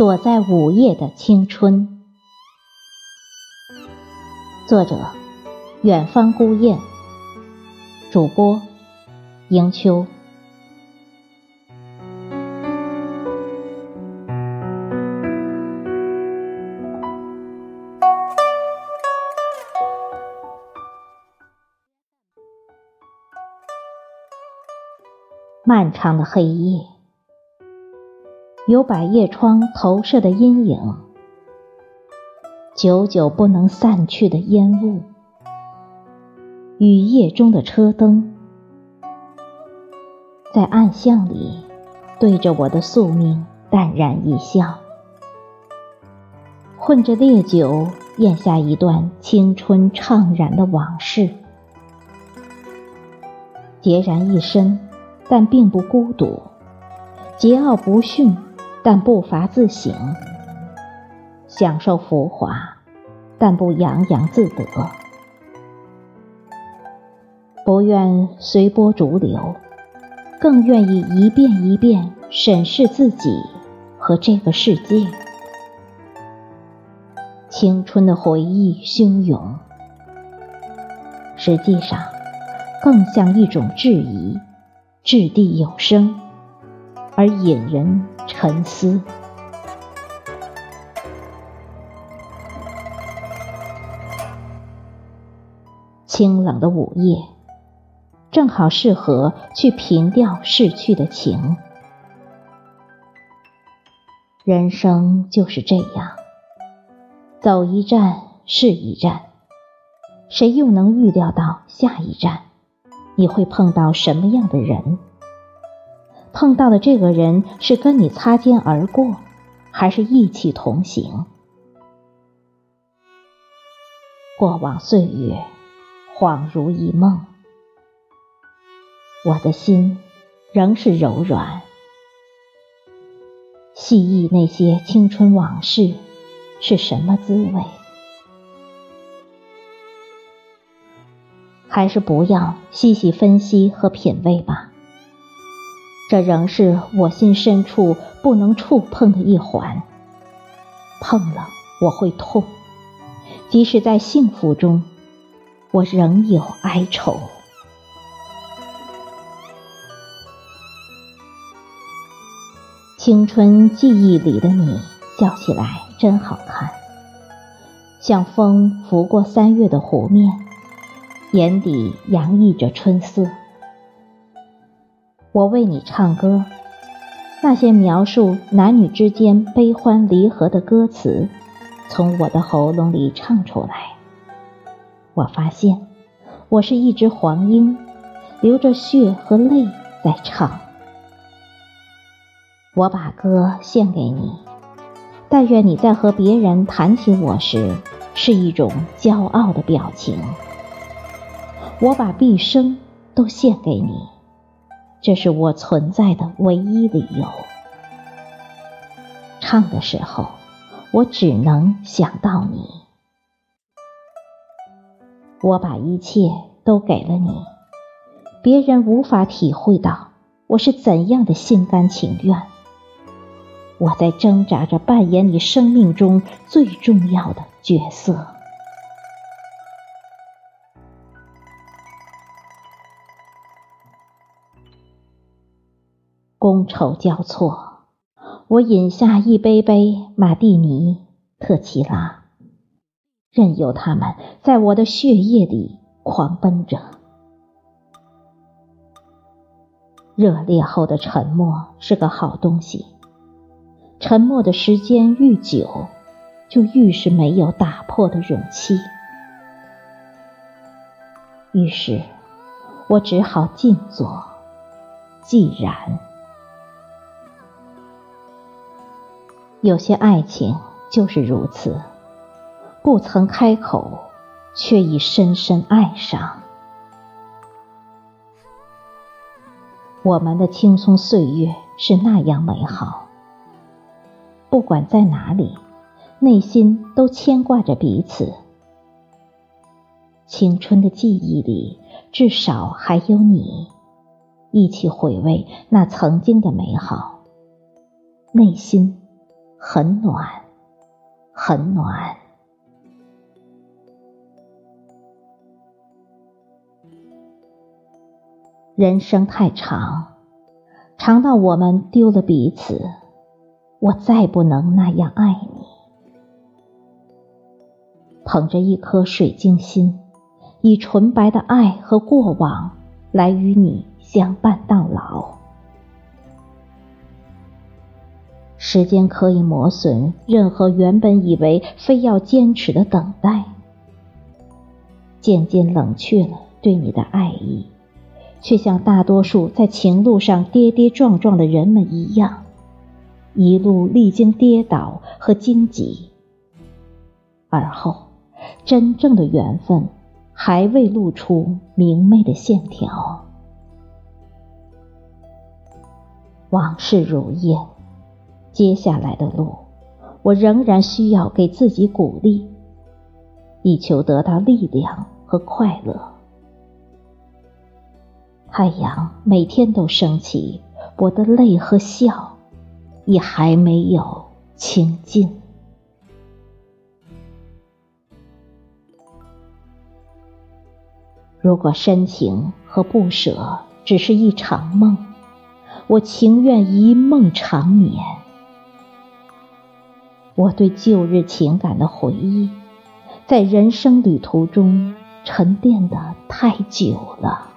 躲在午夜的青春。作者：远方孤雁。主播：迎秋。漫长的黑夜，有百叶窗投射的阴影，久久不能散去的烟雾，雨夜中的车灯，在暗巷里对着我的宿命淡然一笑，混着烈酒咽下一段青春怅然的往事，孑然一身。但并不孤独，桀骜不驯，但不乏自省；享受浮华，但不洋洋自得。不愿随波逐流，更愿意一遍一遍审视自己和这个世界。青春的回忆汹涌，实际上更像一种质疑。掷地有声，而引人沉思。清冷的午夜，正好适合去凭吊逝去的情。人生就是这样，走一站是一站，谁又能预料到下一站？你会碰到什么样的人？碰到的这个人是跟你擦肩而过，还是一起同行？过往岁月恍如一梦，我的心仍是柔软。细忆那些青春往事是什么滋味？还是不要细细分析和品味吧，这仍是我心深处不能触碰的一环。碰了我会痛，即使在幸福中，我仍有哀愁。青春记忆里的你，笑起来真好看，像风拂过三月的湖面。眼底洋溢着春色，我为你唱歌，那些描述男女之间悲欢离合的歌词，从我的喉咙里唱出来。我发现，我是一只黄莺，流着血和泪在唱。我把歌献给你，但愿你在和别人谈起我时，是一种骄傲的表情。我把毕生都献给你，这是我存在的唯一理由。唱的时候，我只能想到你。我把一切都给了你，别人无法体会到我是怎样的心甘情愿。我在挣扎着扮演你生命中最重要的角色。觥筹交错，我饮下一杯杯马蒂尼特奇拉，任由他们在我的血液里狂奔着。热烈后的沉默是个好东西，沉默的时间愈久，就愈是没有打破的勇气。于是，我只好静坐，寂然。有些爱情就是如此，不曾开口，却已深深爱上。我们的青葱岁月是那样美好，不管在哪里，内心都牵挂着彼此。青春的记忆里，至少还有你，一起回味那曾经的美好，内心。很暖，很暖。人生太长，长到我们丢了彼此，我再不能那样爱你。捧着一颗水晶心，以纯白的爱和过往来与你相伴到老。时间可以磨损任何原本以为非要坚持的等待，渐渐冷却了对你的爱意，却像大多数在情路上跌跌撞撞的人们一样，一路历经跌倒和荆棘，而后。真正的缘分还未露出明媚的线条，往事如烟。接下来的路，我仍然需要给自己鼓励，以求得到力量和快乐。太阳每天都升起，我的泪和笑也还没有清尽。如果深情和不舍只是一场梦，我情愿一梦长眠。我对旧日情感的回忆，在人生旅途中沉淀的太久了，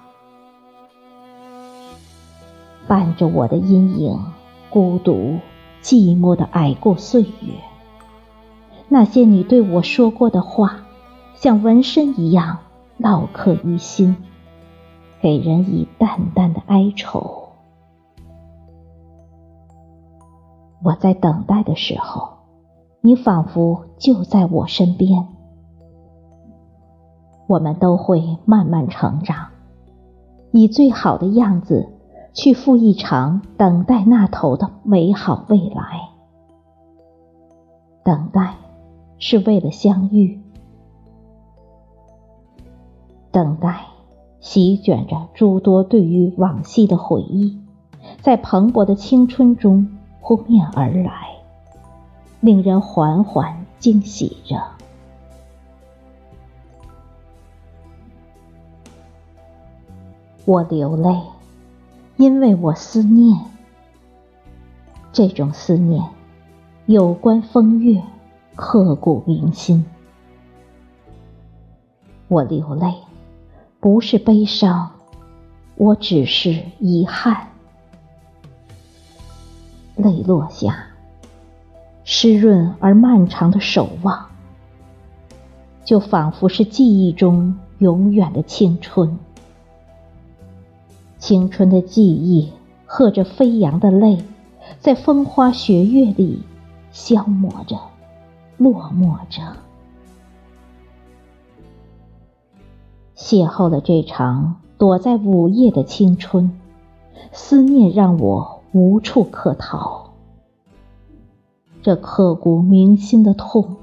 伴着我的阴影，孤独寂寞的挨过岁月。那些你对我说过的话，像纹身一样。烙刻于心，给人以淡淡的哀愁。我在等待的时候，你仿佛就在我身边。我们都会慢慢成长，以最好的样子去赴一场等待那头的美好未来。等待是为了相遇。等待，席卷着诸多对于往昔的回忆，在蓬勃的青春中扑面而来，令人缓缓惊喜着。我流泪，因为我思念。这种思念，有关风月，刻骨铭心。我流泪。不是悲伤，我只是遗憾。泪落下，湿润而漫长的守望，就仿佛是记忆中永远的青春。青春的记忆，和着飞扬的泪，在风花雪月里消磨着，落寞着。邂逅了这场躲在午夜的青春，思念让我无处可逃。这刻骨铭心的痛，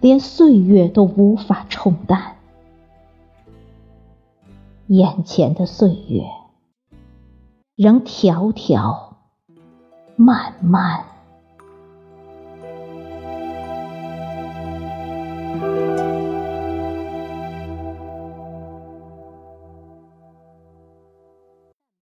连岁月都无法冲淡。眼前的岁月，仍迢迢漫漫。